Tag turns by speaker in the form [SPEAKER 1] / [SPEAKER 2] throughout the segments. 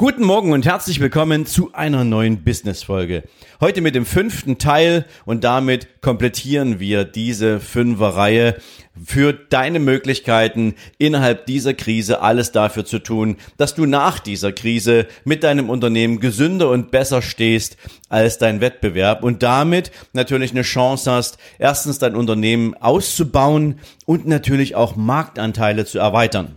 [SPEAKER 1] Guten Morgen und herzlich willkommen zu einer neuen Business-Folge. Heute mit dem fünften Teil und damit komplettieren wir diese Fünfer-Reihe für deine Möglichkeiten innerhalb dieser Krise alles dafür zu tun, dass du nach dieser Krise mit deinem Unternehmen gesünder und besser stehst als dein Wettbewerb und damit natürlich eine Chance hast, erstens dein Unternehmen auszubauen und natürlich auch Marktanteile zu erweitern.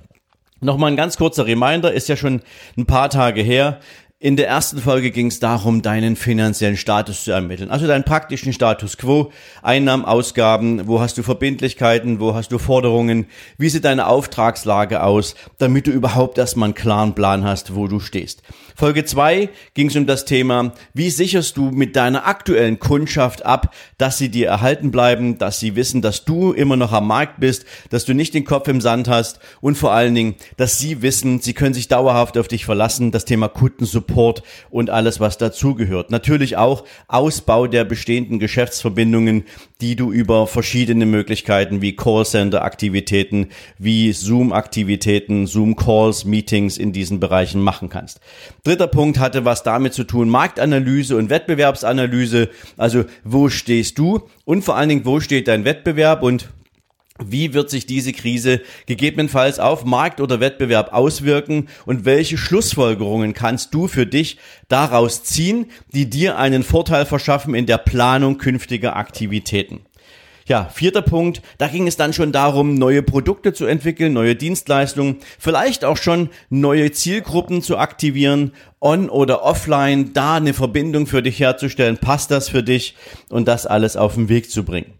[SPEAKER 1] Nochmal ein ganz kurzer Reminder, ist ja schon ein paar Tage her. In der ersten Folge ging es darum, deinen finanziellen Status zu ermitteln. Also deinen praktischen Status quo, Einnahmen, Ausgaben, wo hast du Verbindlichkeiten, wo hast du Forderungen, wie sieht deine Auftragslage aus, damit du überhaupt erstmal einen klaren Plan hast, wo du stehst. Folge 2 ging es um das Thema, wie sicherst du mit deiner aktuellen Kundschaft ab, dass sie dir erhalten bleiben, dass sie wissen, dass du immer noch am Markt bist, dass du nicht den Kopf im Sand hast und vor allen Dingen, dass sie wissen, sie können sich dauerhaft auf dich verlassen, das Thema Kundensupport und alles, was dazugehört. Natürlich auch Ausbau der bestehenden Geschäftsverbindungen, die du über verschiedene Möglichkeiten wie Callcenter-Aktivitäten, wie Zoom-Aktivitäten, Zoom-Calls, Meetings in diesen Bereichen machen kannst. Dritter Punkt hatte was damit zu tun, Marktanalyse und Wettbewerbsanalyse. Also wo stehst du und vor allen Dingen, wo steht dein Wettbewerb und wie wird sich diese Krise gegebenenfalls auf Markt oder Wettbewerb auswirken und welche Schlussfolgerungen kannst du für dich daraus ziehen, die dir einen Vorteil verschaffen in der Planung künftiger Aktivitäten? Ja, vierter Punkt, da ging es dann schon darum, neue Produkte zu entwickeln, neue Dienstleistungen, vielleicht auch schon neue Zielgruppen zu aktivieren, on oder offline, da eine Verbindung für dich herzustellen, passt das für dich und das alles auf den Weg zu bringen.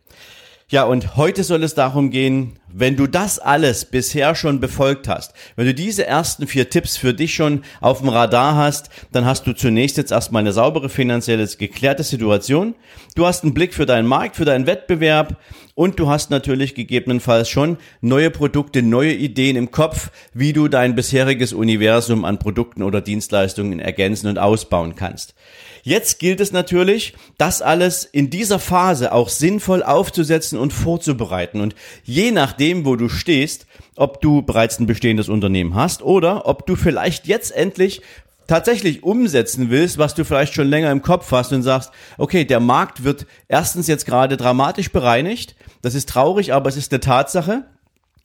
[SPEAKER 1] Ja, und heute soll es darum gehen, wenn du das alles bisher schon befolgt hast, wenn du diese ersten vier Tipps für dich schon auf dem Radar hast, dann hast du zunächst jetzt erstmal eine saubere finanzielle, geklärte Situation. Du hast einen Blick für deinen Markt, für deinen Wettbewerb und du hast natürlich gegebenenfalls schon neue Produkte, neue Ideen im Kopf, wie du dein bisheriges Universum an Produkten oder Dienstleistungen ergänzen und ausbauen kannst. Jetzt gilt es natürlich, das alles in dieser Phase auch sinnvoll aufzusetzen und vorzubereiten. Und je nachdem, wo du stehst, ob du bereits ein bestehendes Unternehmen hast oder ob du vielleicht jetzt endlich tatsächlich umsetzen willst, was du vielleicht schon länger im Kopf hast und sagst, okay, der Markt wird erstens jetzt gerade dramatisch bereinigt. Das ist traurig, aber es ist eine Tatsache.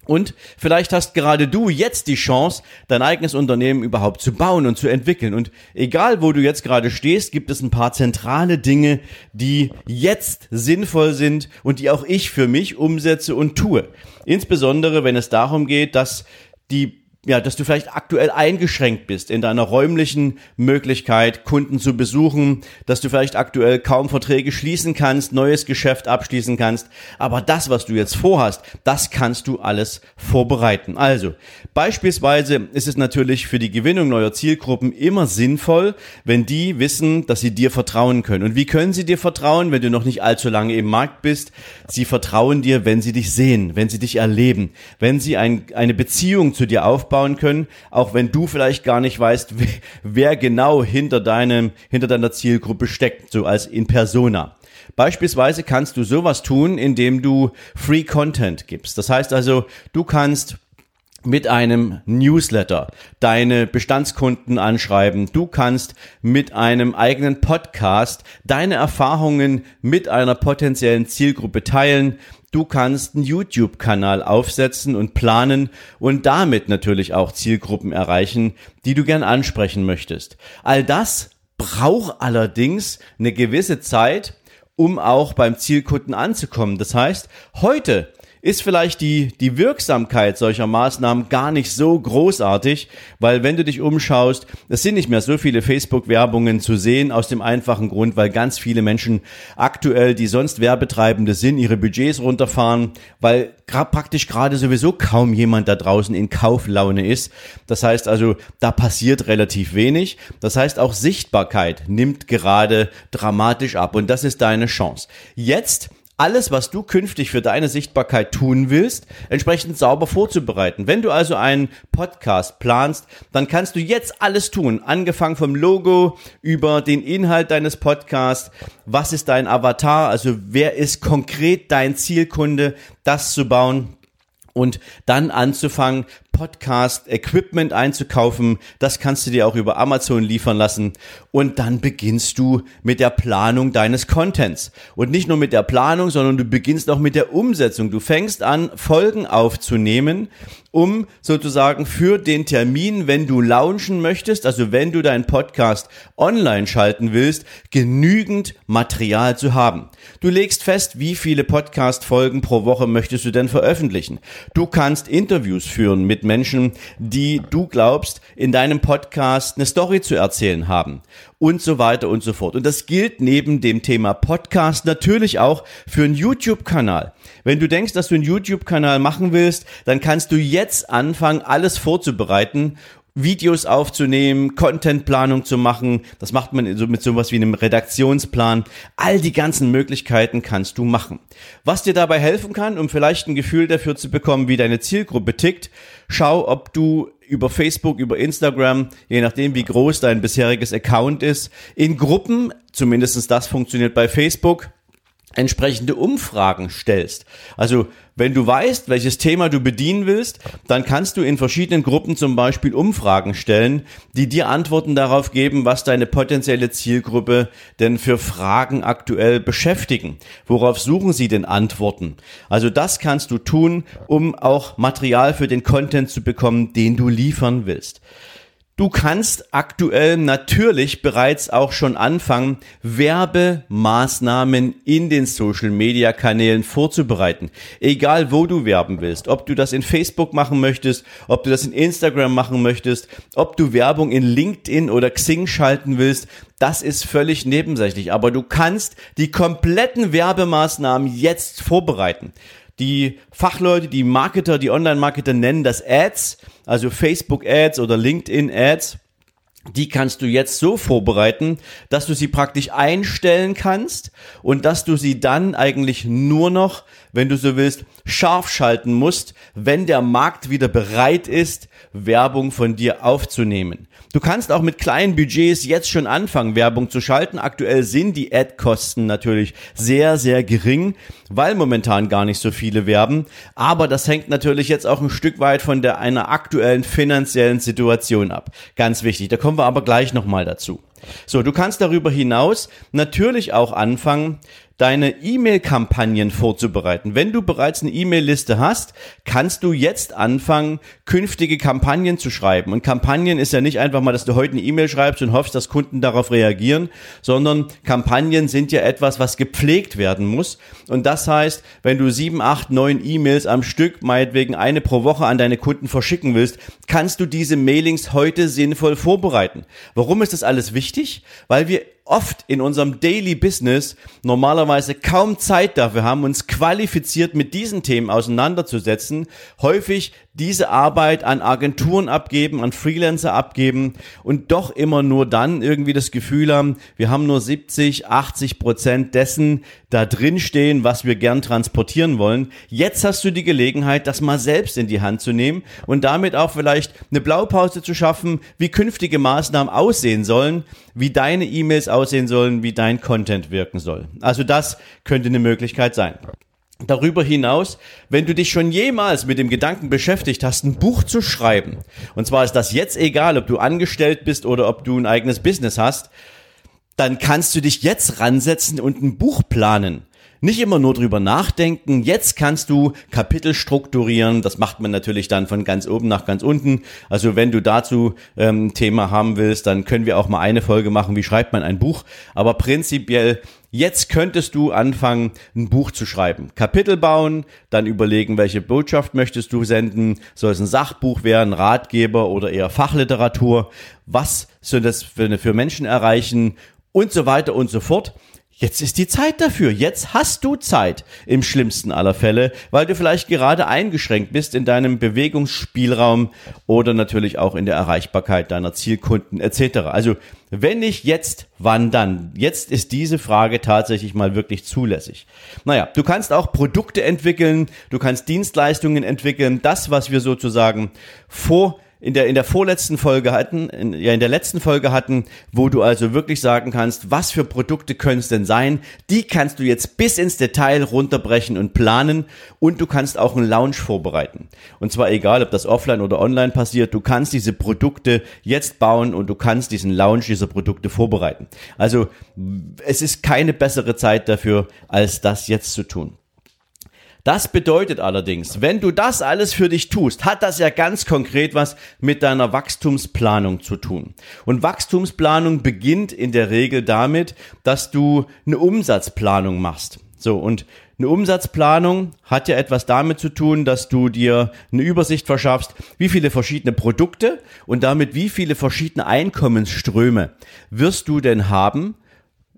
[SPEAKER 1] Und vielleicht hast gerade du jetzt die Chance, dein eigenes Unternehmen überhaupt zu bauen und zu entwickeln. Und egal, wo du jetzt gerade stehst, gibt es ein paar zentrale Dinge, die jetzt sinnvoll sind und die auch ich für mich umsetze und tue. Insbesondere, wenn es darum geht, dass die ja, dass du vielleicht aktuell eingeschränkt bist in deiner räumlichen Möglichkeit, Kunden zu besuchen, dass du vielleicht aktuell kaum Verträge schließen kannst, neues Geschäft abschließen kannst. Aber das, was du jetzt vorhast, das kannst du alles vorbereiten. Also, beispielsweise ist es natürlich für die Gewinnung neuer Zielgruppen immer sinnvoll, wenn die wissen, dass sie dir vertrauen können. Und wie können sie dir vertrauen, wenn du noch nicht allzu lange im Markt bist? Sie vertrauen dir, wenn sie dich sehen, wenn sie dich erleben, wenn sie ein, eine Beziehung zu dir aufbauen, aufbauen können, auch wenn du vielleicht gar nicht weißt, wer genau hinter deinem, hinter deiner Zielgruppe steckt, so als in Persona. Beispielsweise kannst du sowas tun, indem du Free Content gibst. Das heißt also, du kannst mit einem Newsletter deine Bestandskunden anschreiben. Du kannst mit einem eigenen Podcast deine Erfahrungen mit einer potenziellen Zielgruppe teilen. Du kannst einen YouTube-Kanal aufsetzen und planen und damit natürlich auch Zielgruppen erreichen, die du gern ansprechen möchtest. All das braucht allerdings eine gewisse Zeit, um auch beim Zielkunden anzukommen. Das heißt, heute ist vielleicht die, die Wirksamkeit solcher Maßnahmen gar nicht so großartig, weil wenn du dich umschaust, es sind nicht mehr so viele Facebook-Werbungen zu sehen, aus dem einfachen Grund, weil ganz viele Menschen aktuell, die sonst Werbetreibende sind, ihre Budgets runterfahren, weil praktisch gerade sowieso kaum jemand da draußen in Kauflaune ist. Das heißt also, da passiert relativ wenig. Das heißt, auch Sichtbarkeit nimmt gerade dramatisch ab und das ist deine Chance. Jetzt alles, was du künftig für deine Sichtbarkeit tun willst, entsprechend sauber vorzubereiten. Wenn du also einen Podcast planst, dann kannst du jetzt alles tun, angefangen vom Logo über den Inhalt deines Podcasts, was ist dein Avatar, also wer ist konkret dein Zielkunde, das zu bauen und dann anzufangen, Podcast-Equipment einzukaufen. Das kannst du dir auch über Amazon liefern lassen. Und dann beginnst du mit der Planung deines Contents. Und nicht nur mit der Planung, sondern du beginnst auch mit der Umsetzung. Du fängst an, Folgen aufzunehmen, um sozusagen für den Termin, wenn du launchen möchtest, also wenn du deinen Podcast online schalten willst, genügend Material zu haben. Du legst fest, wie viele Podcast-Folgen pro Woche möchtest du denn veröffentlichen. Du kannst Interviews führen mit Menschen, die du glaubst, in deinem Podcast eine Story zu erzählen haben und so weiter und so fort. Und das gilt neben dem Thema Podcast natürlich auch für einen YouTube-Kanal. Wenn du denkst, dass du einen YouTube-Kanal machen willst, dann kannst du jetzt anfangen, alles vorzubereiten Videos aufzunehmen, Contentplanung zu machen. Das macht man so mit sowas wie einem Redaktionsplan. All die ganzen Möglichkeiten kannst du machen. Was dir dabei helfen kann, um vielleicht ein Gefühl dafür zu bekommen, wie deine Zielgruppe tickt, schau, ob du über Facebook, über Instagram, je nachdem wie groß dein bisheriges Account ist, in Gruppen, zumindestens das funktioniert bei Facebook, entsprechende Umfragen stellst. Also wenn du weißt, welches Thema du bedienen willst, dann kannst du in verschiedenen Gruppen zum Beispiel Umfragen stellen, die dir Antworten darauf geben, was deine potenzielle Zielgruppe denn für Fragen aktuell beschäftigen. Worauf suchen sie denn Antworten? Also das kannst du tun, um auch Material für den Content zu bekommen, den du liefern willst. Du kannst aktuell natürlich bereits auch schon anfangen, Werbemaßnahmen in den Social Media Kanälen vorzubereiten. Egal wo du werben willst, ob du das in Facebook machen möchtest, ob du das in Instagram machen möchtest, ob du Werbung in LinkedIn oder Xing schalten willst, das ist völlig nebensächlich. Aber du kannst die kompletten Werbemaßnahmen jetzt vorbereiten. Die Fachleute, die Marketer, die Online-Marketer nennen das Ads, also Facebook Ads oder LinkedIn Ads. Die kannst du jetzt so vorbereiten, dass du sie praktisch einstellen kannst und dass du sie dann eigentlich nur noch, wenn du so willst, scharf schalten musst, wenn der Markt wieder bereit ist, Werbung von dir aufzunehmen. Du kannst auch mit kleinen Budgets jetzt schon anfangen, Werbung zu schalten. Aktuell sind die Ad-Kosten natürlich sehr, sehr gering, weil momentan gar nicht so viele werben. Aber das hängt natürlich jetzt auch ein Stück weit von der einer aktuellen finanziellen Situation ab. Ganz wichtig. Da kommen wir aber gleich nochmal dazu. So, du kannst darüber hinaus natürlich auch anfangen, deine E-Mail-Kampagnen vorzubereiten. Wenn du bereits eine E-Mail-Liste hast, kannst du jetzt anfangen, künftige Kampagnen zu schreiben. Und Kampagnen ist ja nicht einfach mal, dass du heute eine E-Mail schreibst und hoffst, dass Kunden darauf reagieren, sondern Kampagnen sind ja etwas, was gepflegt werden muss. Und das heißt, wenn du sieben, acht, neun E-Mails am Stück, meinetwegen eine pro Woche an deine Kunden verschicken willst, kannst du diese Mailings heute sinnvoll vorbereiten. Warum ist das alles wichtig? Weil wir oft in unserem Daily Business normalerweise kaum Zeit dafür haben, uns qualifiziert mit diesen Themen auseinanderzusetzen, häufig diese Arbeit an Agenturen abgeben, an Freelancer abgeben und doch immer nur dann irgendwie das Gefühl haben, wir haben nur 70, 80 Prozent dessen da drin stehen, was wir gern transportieren wollen. Jetzt hast du die Gelegenheit, das mal selbst in die Hand zu nehmen und damit auch vielleicht eine Blaupause zu schaffen, wie künftige Maßnahmen aussehen sollen, wie deine E-Mails aussehen sollen, wie dein Content wirken soll. Also das könnte eine Möglichkeit sein. Darüber hinaus, wenn du dich schon jemals mit dem Gedanken beschäftigt hast, ein Buch zu schreiben, und zwar ist das jetzt egal, ob du angestellt bist oder ob du ein eigenes Business hast, dann kannst du dich jetzt ransetzen und ein Buch planen. nicht immer nur drüber nachdenken. Jetzt kannst du Kapitel strukturieren. Das macht man natürlich dann von ganz oben nach ganz unten. Also wenn du dazu ähm, Thema haben willst, dann können wir auch mal eine Folge machen, wie schreibt man ein Buch. Aber prinzipiell Jetzt könntest du anfangen, ein Buch zu schreiben. Kapitel bauen, dann überlegen, welche Botschaft möchtest du senden. Soll es ein Sachbuch werden, Ratgeber oder eher Fachliteratur? Was soll das für, Menschen erreichen? Und so weiter und so fort. Jetzt ist die Zeit dafür. Jetzt hast du Zeit im schlimmsten aller Fälle, weil du vielleicht gerade eingeschränkt bist in deinem Bewegungsspielraum oder natürlich auch in der Erreichbarkeit deiner Zielkunden etc. Also wenn nicht jetzt, wann dann? Jetzt ist diese Frage tatsächlich mal wirklich zulässig. Naja, du kannst auch Produkte entwickeln, du kannst Dienstleistungen entwickeln, das, was wir sozusagen vor in der, in der vorletzten Folge hatten, in, ja, in der letzten Folge hatten, wo du also wirklich sagen kannst, was für Produkte können es denn sein? Die kannst du jetzt bis ins Detail runterbrechen und planen und du kannst auch einen Launch vorbereiten. Und zwar egal, ob das offline oder online passiert, du kannst diese Produkte jetzt bauen und du kannst diesen Launch dieser Produkte vorbereiten. Also, es ist keine bessere Zeit dafür, als das jetzt zu tun. Das bedeutet allerdings, wenn du das alles für dich tust, hat das ja ganz konkret was mit deiner Wachstumsplanung zu tun. Und Wachstumsplanung beginnt in der Regel damit, dass du eine Umsatzplanung machst. So, und eine Umsatzplanung hat ja etwas damit zu tun, dass du dir eine Übersicht verschaffst, wie viele verschiedene Produkte und damit wie viele verschiedene Einkommensströme wirst du denn haben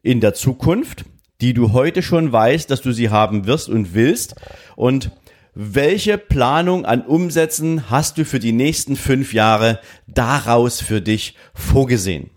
[SPEAKER 1] in der Zukunft die du heute schon weißt, dass du sie haben wirst und willst? Und welche Planung an Umsätzen hast du für die nächsten fünf Jahre daraus für dich vorgesehen?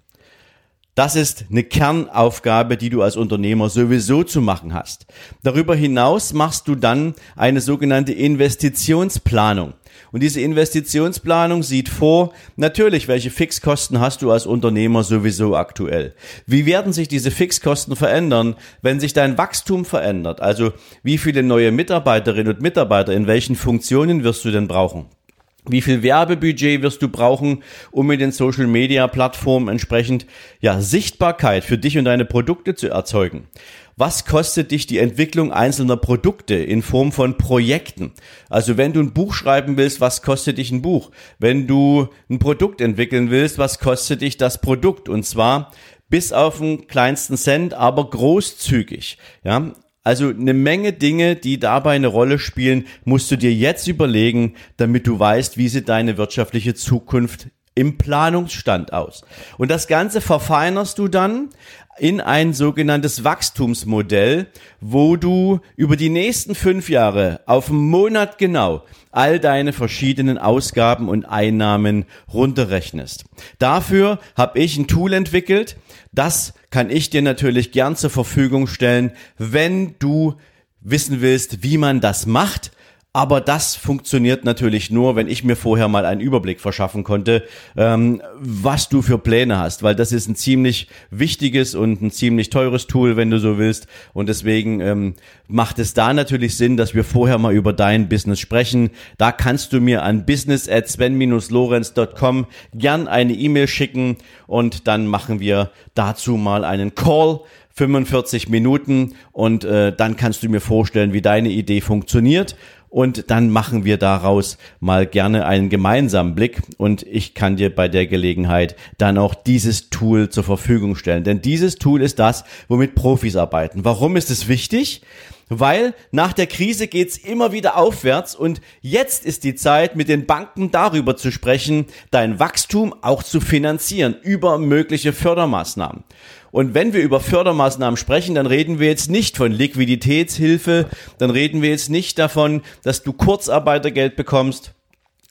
[SPEAKER 1] Das ist eine Kernaufgabe, die du als Unternehmer sowieso zu machen hast. Darüber hinaus machst du dann eine sogenannte Investitionsplanung. Und diese Investitionsplanung sieht vor, natürlich, welche Fixkosten hast du als Unternehmer sowieso aktuell? Wie werden sich diese Fixkosten verändern, wenn sich dein Wachstum verändert? Also wie viele neue Mitarbeiterinnen und Mitarbeiter in welchen Funktionen wirst du denn brauchen? Wie viel Werbebudget wirst du brauchen, um mit den Social Media Plattformen entsprechend ja Sichtbarkeit für dich und deine Produkte zu erzeugen? Was kostet dich die Entwicklung einzelner Produkte in Form von Projekten? Also wenn du ein Buch schreiben willst, was kostet dich ein Buch? Wenn du ein Produkt entwickeln willst, was kostet dich das Produkt? Und zwar bis auf den kleinsten Cent, aber großzügig. Ja, also eine Menge Dinge, die dabei eine Rolle spielen, musst du dir jetzt überlegen, damit du weißt, wie sieht deine wirtschaftliche Zukunft im Planungsstand aus. Und das Ganze verfeinerst du dann in ein sogenanntes Wachstumsmodell, wo du über die nächsten fünf Jahre auf einen Monat genau all deine verschiedenen Ausgaben und Einnahmen runterrechnest. Dafür habe ich ein Tool entwickelt, das kann ich dir natürlich gern zur Verfügung stellen, wenn du wissen willst, wie man das macht aber das funktioniert natürlich nur, wenn ich mir vorher mal einen Überblick verschaffen konnte, ähm, was du für Pläne hast, weil das ist ein ziemlich wichtiges und ein ziemlich teures Tool, wenn du so willst. Und deswegen ähm, macht es da natürlich Sinn, dass wir vorher mal über dein Business sprechen. Da kannst du mir an business at sven-lorenz.com gern eine E-Mail schicken und dann machen wir dazu mal einen Call 45 Minuten und äh, dann kannst du mir vorstellen, wie deine Idee funktioniert und dann machen wir daraus mal gerne einen gemeinsamen Blick und ich kann dir bei der Gelegenheit dann auch dieses Tool zur Verfügung stellen. Denn dieses Tool ist das, womit Profis arbeiten. Warum ist es wichtig? Weil nach der Krise geht's immer wieder aufwärts und jetzt ist die Zeit, mit den Banken darüber zu sprechen, dein Wachstum auch zu finanzieren über mögliche Fördermaßnahmen. Und wenn wir über Fördermaßnahmen sprechen, dann reden wir jetzt nicht von Liquiditätshilfe, dann reden wir jetzt nicht davon, dass du Kurzarbeitergeld bekommst,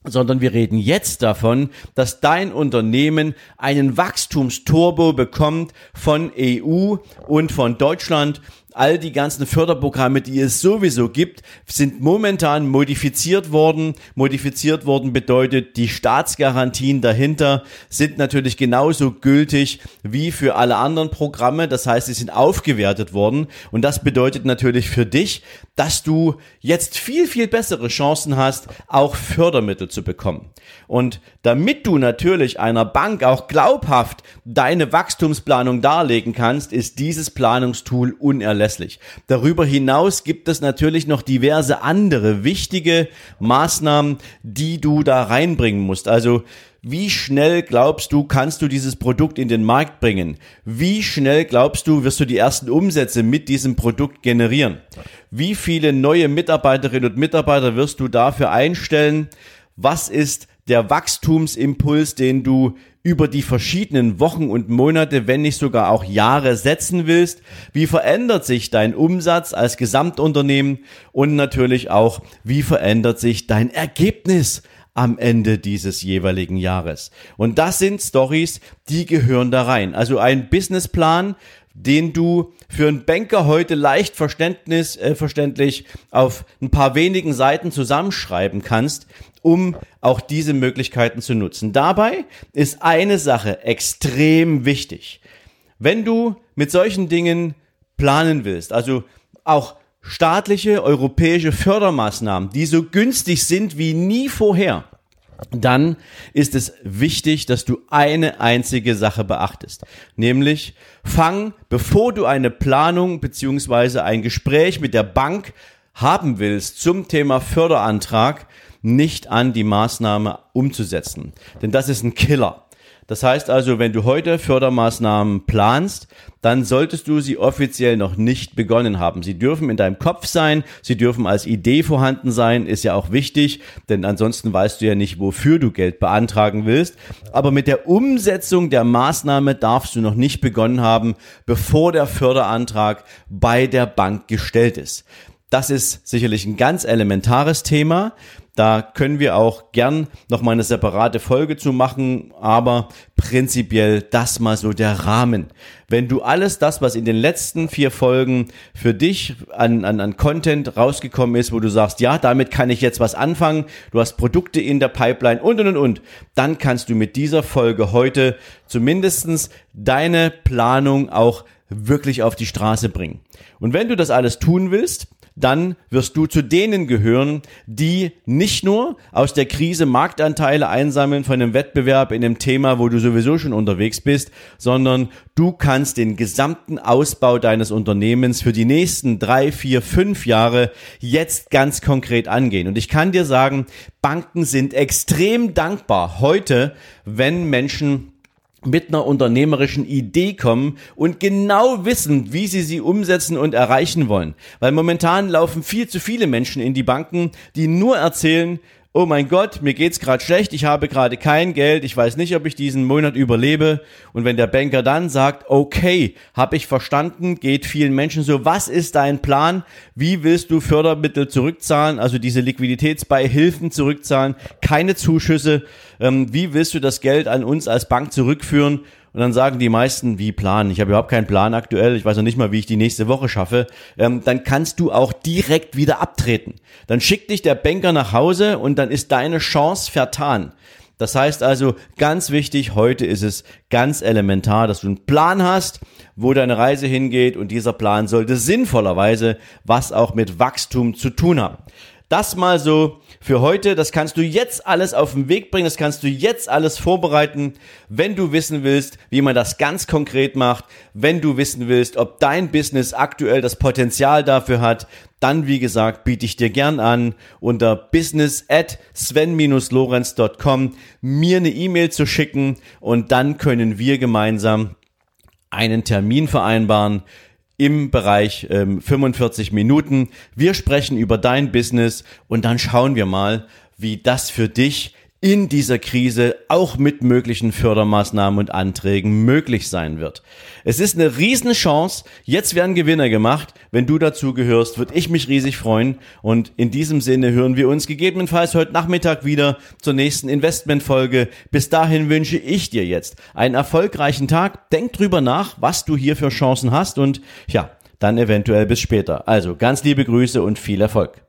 [SPEAKER 1] sondern wir reden jetzt davon, dass dein Unternehmen einen Wachstumsturbo bekommt von EU und von Deutschland all die ganzen Förderprogramme, die es sowieso gibt, sind momentan modifiziert worden. Modifiziert worden bedeutet, die Staatsgarantien dahinter sind natürlich genauso gültig wie für alle anderen Programme. Das heißt, sie sind aufgewertet worden. Und das bedeutet natürlich für dich, dass du jetzt viel, viel bessere Chancen hast, auch Fördermittel zu bekommen. Und damit du natürlich einer Bank auch glaubhaft deine Wachstumsplanung darlegen kannst, ist dieses Planungstool unerlässlich. Darüber hinaus gibt es natürlich noch diverse andere wichtige Maßnahmen, die du da reinbringen musst. Also wie schnell glaubst du, kannst du dieses Produkt in den Markt bringen? Wie schnell glaubst du, wirst du die ersten Umsätze mit diesem Produkt generieren? Wie viele neue Mitarbeiterinnen und Mitarbeiter wirst du dafür einstellen? Was ist der Wachstumsimpuls, den du über die verschiedenen Wochen und Monate, wenn nicht sogar auch Jahre setzen willst? Wie verändert sich dein Umsatz als Gesamtunternehmen? Und natürlich auch, wie verändert sich dein Ergebnis am Ende dieses jeweiligen Jahres. Und das sind Stories, die gehören da rein. Also ein Businessplan, den du für einen Banker heute leicht verständnis, äh, verständlich auf ein paar wenigen Seiten zusammenschreiben kannst, um auch diese Möglichkeiten zu nutzen. Dabei ist eine Sache extrem wichtig. Wenn du mit solchen Dingen planen willst, also auch staatliche europäische Fördermaßnahmen, die so günstig sind wie nie vorher, dann ist es wichtig, dass du eine einzige Sache beachtest. Nämlich fang, bevor du eine Planung beziehungsweise ein Gespräch mit der Bank haben willst zum Thema Förderantrag, nicht an, die Maßnahme umzusetzen. Denn das ist ein Killer. Das heißt also, wenn du heute Fördermaßnahmen planst, dann solltest du sie offiziell noch nicht begonnen haben. Sie dürfen in deinem Kopf sein, sie dürfen als Idee vorhanden sein, ist ja auch wichtig, denn ansonsten weißt du ja nicht, wofür du Geld beantragen willst. Aber mit der Umsetzung der Maßnahme darfst du noch nicht begonnen haben, bevor der Förderantrag bei der Bank gestellt ist. Das ist sicherlich ein ganz elementares Thema. Da können wir auch gern noch mal eine separate Folge zu machen, aber prinzipiell das mal so der Rahmen. Wenn du alles das, was in den letzten vier Folgen für dich an, an, an Content rausgekommen ist, wo du sagst, ja, damit kann ich jetzt was anfangen, du hast Produkte in der Pipeline und und und und, dann kannst du mit dieser Folge heute zumindestens deine Planung auch wirklich auf die Straße bringen. Und wenn du das alles tun willst, dann wirst du zu denen gehören, die nicht nur aus der Krise Marktanteile einsammeln von einem Wettbewerb in einem Thema, wo du sowieso schon unterwegs bist, sondern du kannst den gesamten Ausbau deines Unternehmens für die nächsten drei, vier, fünf Jahre jetzt ganz konkret angehen. Und ich kann dir sagen, Banken sind extrem dankbar heute, wenn Menschen mit einer unternehmerischen Idee kommen und genau wissen, wie sie sie umsetzen und erreichen wollen. Weil momentan laufen viel zu viele Menschen in die Banken, die nur erzählen, oh mein Gott, mir geht's gerade schlecht, ich habe gerade kein Geld, ich weiß nicht, ob ich diesen Monat überlebe. Und wenn der Banker dann sagt, okay, habe ich verstanden, geht vielen Menschen so, was ist dein Plan? Wie willst du Fördermittel zurückzahlen, also diese Liquiditätsbeihilfen zurückzahlen, keine Zuschüsse? Ähm, wie willst du das Geld an uns als Bank zurückführen? Und dann sagen die meisten, wie Plan? Ich habe überhaupt keinen Plan aktuell. Ich weiß noch nicht mal, wie ich die nächste Woche schaffe. Ähm, dann kannst du auch direkt wieder abtreten. Dann schickt dich der Banker nach Hause und dann ist deine Chance vertan. Das heißt also, ganz wichtig, heute ist es ganz elementar, dass du einen Plan hast, wo deine Reise hingeht und dieser Plan sollte sinnvollerweise was auch mit Wachstum zu tun haben. Das mal so für heute. Das kannst du jetzt alles auf den Weg bringen. Das kannst du jetzt alles vorbereiten, wenn du wissen willst, wie man das ganz konkret macht. Wenn du wissen willst, ob dein Business aktuell das Potenzial dafür hat, dann wie gesagt biete ich dir gern an, unter business at sven-lorenz.com mir eine E-Mail zu schicken und dann können wir gemeinsam einen Termin vereinbaren im Bereich ähm, 45 Minuten. Wir sprechen über dein Business und dann schauen wir mal, wie das für dich in dieser Krise auch mit möglichen Fördermaßnahmen und Anträgen möglich sein wird. Es ist eine Riesenchance. Jetzt werden Gewinner gemacht. Wenn du dazu gehörst, würde ich mich riesig freuen. Und in diesem Sinne hören wir uns gegebenenfalls heute Nachmittag wieder zur nächsten Investmentfolge. Bis dahin wünsche ich dir jetzt einen erfolgreichen Tag. Denk drüber nach, was du hier für Chancen hast und ja, dann eventuell bis später. Also ganz liebe Grüße und viel Erfolg.